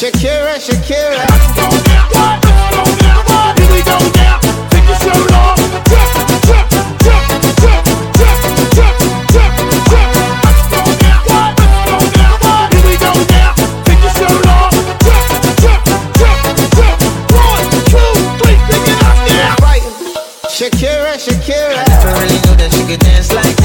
Shakira, Shakira. Shakira, Shakira. I never really knew that she could dance like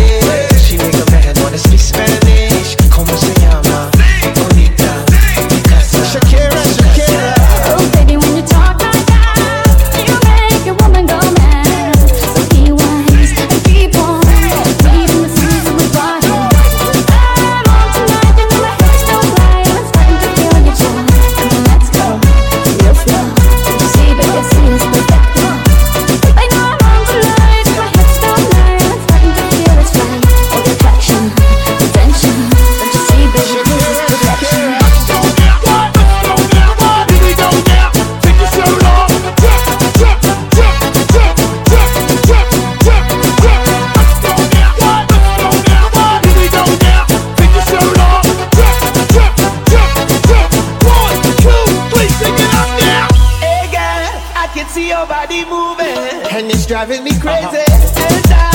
your body moving, and it's driving me uh-huh. crazy. Uh-huh.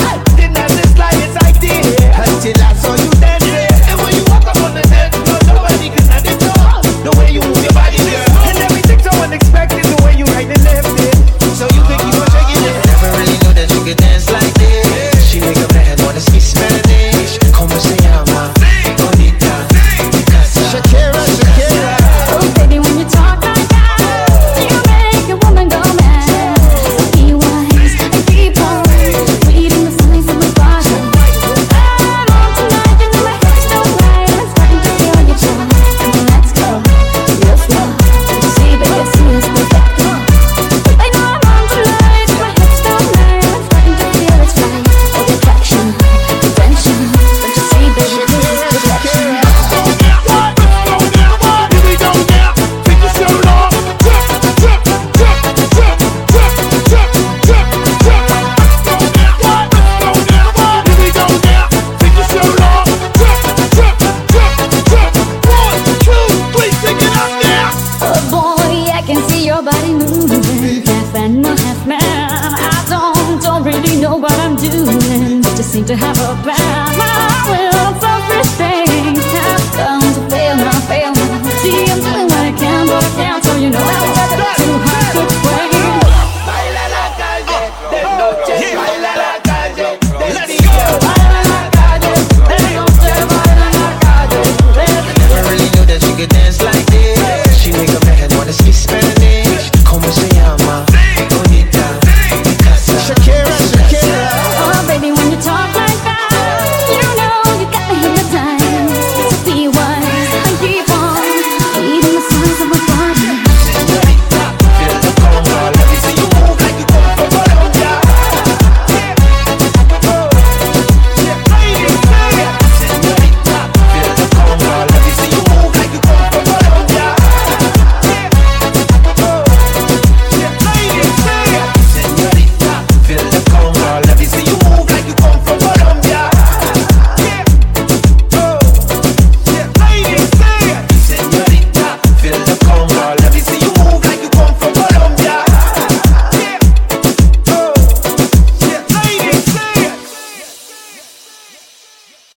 hardly know what I'm doing, but just seem to have a bad my will self-respect.